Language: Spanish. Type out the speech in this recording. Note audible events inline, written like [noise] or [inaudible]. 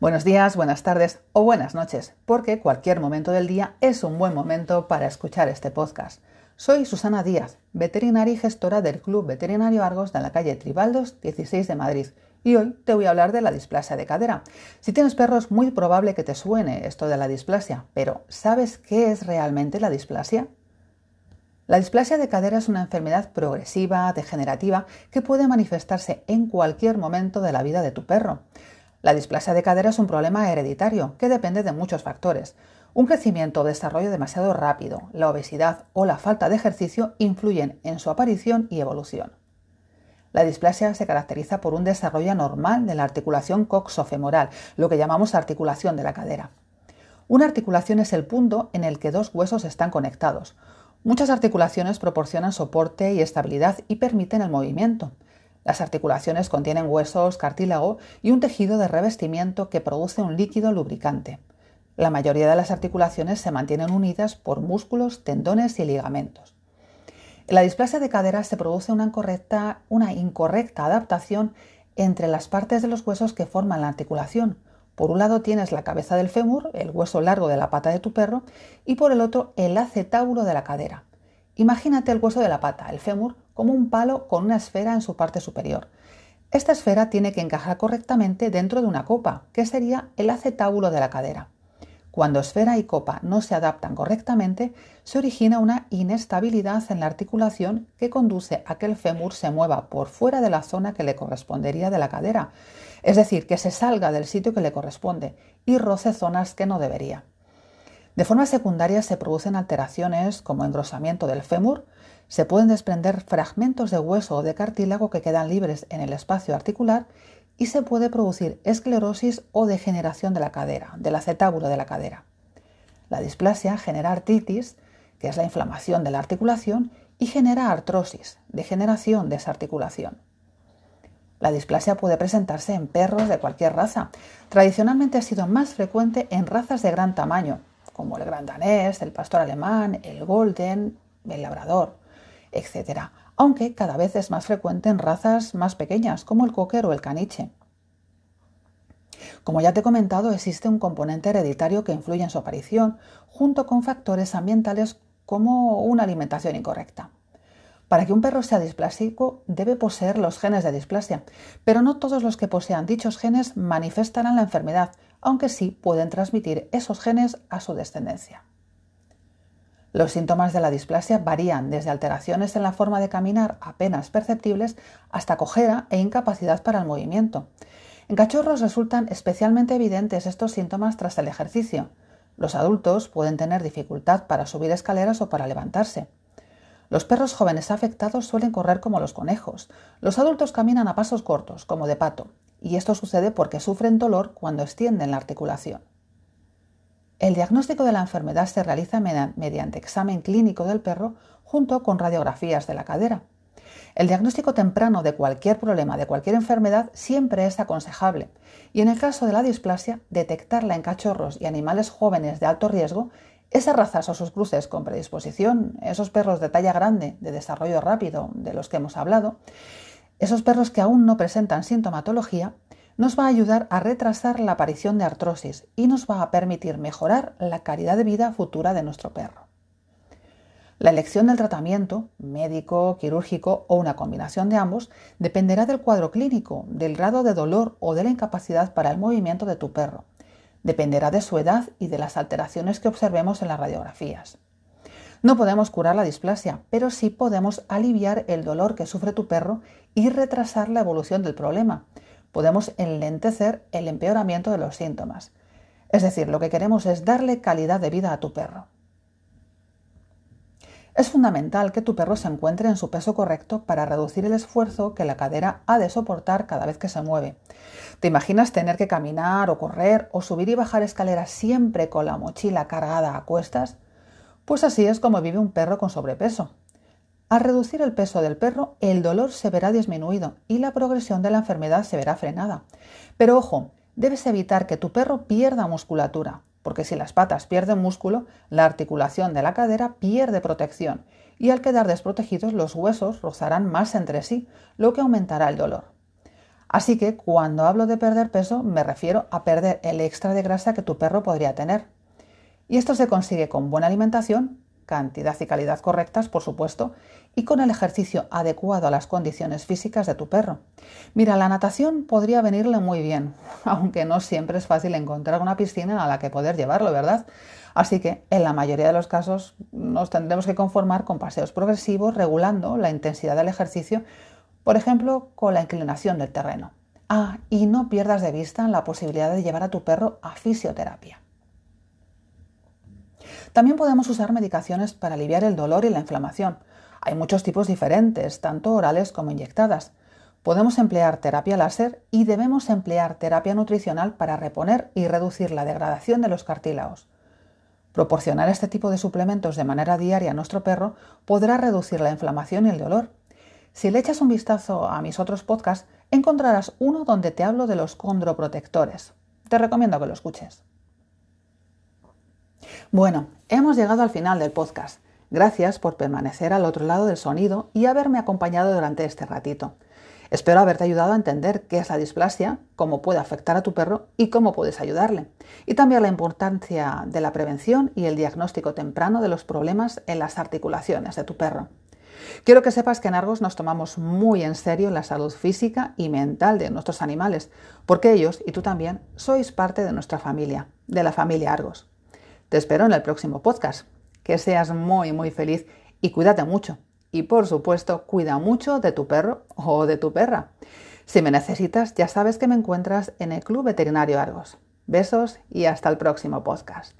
Buenos días, buenas tardes o buenas noches, porque cualquier momento del día es un buen momento para escuchar este podcast. Soy Susana Díaz, veterinaria y gestora del Club Veterinario Argos de la calle Tribaldos 16 de Madrid, y hoy te voy a hablar de la displasia de cadera. Si tienes perros, muy probable que te suene esto de la displasia, pero ¿sabes qué es realmente la displasia? La displasia de cadera es una enfermedad progresiva, degenerativa, que puede manifestarse en cualquier momento de la vida de tu perro. La displasia de cadera es un problema hereditario que depende de muchos factores. Un crecimiento o desarrollo demasiado rápido, la obesidad o la falta de ejercicio influyen en su aparición y evolución. La displasia se caracteriza por un desarrollo anormal de la articulación coxofemoral, lo que llamamos articulación de la cadera. Una articulación es el punto en el que dos huesos están conectados. Muchas articulaciones proporcionan soporte y estabilidad y permiten el movimiento. Las articulaciones contienen huesos, cartílago y un tejido de revestimiento que produce un líquido lubricante. La mayoría de las articulaciones se mantienen unidas por músculos, tendones y ligamentos. En la displasia de cadera se produce una, incorrecta adaptación entre las partes de los huesos que forman la articulación. Por un lado tienes la cabeza del fémur, el hueso largo de la pata de tu perro, y por el otro el acetábulo de la cadera. Imagínate el hueso de la pata, el fémur, como un palo con una esfera en su parte superior. Esta esfera tiene que encajar correctamente dentro de una copa, que sería el acetábulo de la cadera. Cuando esfera y copa no se adaptan correctamente, se origina una inestabilidad en la articulación que conduce a que el fémur se mueva por fuera de la zona que le correspondería de la cadera, es decir, que se salga del sitio que le corresponde y roce zonas que no debería. De forma secundaria se producen alteraciones como engrosamiento del fémur, se pueden desprender fragmentos de hueso o de cartílago que quedan libres en el espacio articular y se puede producir esclerosis o degeneración de la cadera, del acetábulo de la cadera. La displasia genera artritis, que es la inflamación de la articulación, y genera artrosis, degeneración de esa articulación. La displasia puede presentarse en perros de cualquier raza. Tradicionalmente ha sido más frecuente en razas de gran tamaño, como el gran danés, el pastor alemán, el golden, el labrador etc., aunque cada vez es más frecuente en razas más pequeñas, como el cocker o el caniche. Como ya te he comentado, existe un componente hereditario que influye en su aparición, junto con factores ambientales como una alimentación incorrecta. Para que un perro sea displásico debe poseer los genes de displasia, pero no todos los que posean dichos genes manifestarán la enfermedad, aunque sí pueden transmitir esos genes a su descendencia. Los síntomas de la displasia varían desde alteraciones en la forma de caminar apenas perceptibles hasta cojera e incapacidad para el movimiento. En cachorros resultan especialmente evidentes estos síntomas tras el ejercicio. Los adultos pueden tener dificultad para subir escaleras o para levantarse. Los perros jóvenes afectados suelen correr como los conejos. Los adultos caminan a pasos cortos, como de pato, y esto sucede porque sufren dolor cuando extienden la articulación. El diagnóstico de la enfermedad se realiza mediante examen clínico del perro junto con radiografías de la cadera. El diagnóstico temprano de cualquier problema, de cualquier enfermedad, siempre es aconsejable y en el caso de la displasia, detectarla en cachorros y animales jóvenes de alto riesgo, esas razas o sus cruces con predisposición, esos perros de talla grande, de desarrollo rápido, de los que hemos hablado, esos perros que aún no presentan sintomatología, nos va a ayudar a retrasar la aparición de artrosis y nos va a permitir mejorar la calidad de vida futura de nuestro perro. La elección del tratamiento, médico, quirúrgico o una combinación de ambos, dependerá del cuadro clínico, del grado de dolor o de la incapacidad para el movimiento de tu perro. Dependerá de su edad y de las alteraciones que observemos en las radiografías. No podemos curar la displasia, pero sí podemos aliviar el dolor que sufre tu perro y retrasar la evolución del problema, podemos enlentecer el empeoramiento de los síntomas. Es decir, lo que queremos es darle calidad de vida a tu perro. Es fundamental que tu perro se encuentre en su peso correcto para reducir el esfuerzo que la cadera ha de soportar cada vez que se mueve. ¿Te imaginas tener que caminar o correr o subir y bajar escaleras siempre con la mochila cargada a cuestas? Pues así es como vive un perro con sobrepeso. Al reducir el peso del perro, el dolor se verá disminuido y la progresión de la enfermedad se verá frenada. Pero ojo, debes evitar que tu perro pierda musculatura, porque si las patas pierden músculo, la articulación de la cadera pierde protección y al quedar desprotegidos los huesos rozarán más entre sí, lo que aumentará el dolor. Así que cuando hablo de perder peso me refiero a perder el extra de grasa que tu perro podría tener. Y esto se consigue con buena alimentación, cantidad y calidad correctas, por supuesto, y con el ejercicio adecuado a las condiciones físicas de tu perro. Mira, la natación podría venirle muy bien, [laughs] aunque no siempre es fácil encontrar una piscina a la que poder llevarlo, ¿verdad? Así que en la mayoría de los casos nos tendremos que conformar con paseos progresivos regulando la intensidad del ejercicio por ejemplo, con la inclinación del terreno. Ah, y no pierdas de vista la posibilidad de llevar a tu perro a fisioterapia. También podemos usar medicaciones para aliviar el dolor y la inflamación. Hay muchos tipos diferentes, tanto orales como inyectadas. Podemos emplear terapia láser y debemos emplear terapia nutricional para reponer y reducir la degradación de los cartílagos. Proporcionar este tipo de suplementos de manera diaria a nuestro perro podrá reducir la inflamación y el dolor si le echas un vistazo a mis otros podcasts, encontrarás uno donde te hablo de los condroprotectores. Te recomiendo que lo escuches. Bueno, hemos llegado al final del podcast. Gracias por permanecer al otro lado del sonido y haberme acompañado durante este ratito. Espero haberte ayudado a entender qué es la displasia, cómo puede afectar a tu perro y cómo puedes ayudarle. Y también la importancia de la prevención y el diagnóstico temprano de los problemas en las articulaciones de tu perro. Quiero que sepas que en Argos nos tomamos muy en serio la salud física y mental de nuestros animales, porque ellos y tú también sois parte de nuestra familia, de la familia Argos. Te espero en el próximo podcast. Que seas muy, muy feliz y cuídate mucho. Y por supuesto, cuida mucho de tu perro o de tu perra. Si me necesitas, ya sabes que me encuentras en el Club Veterinario Argos. Besos y hasta el próximo podcast.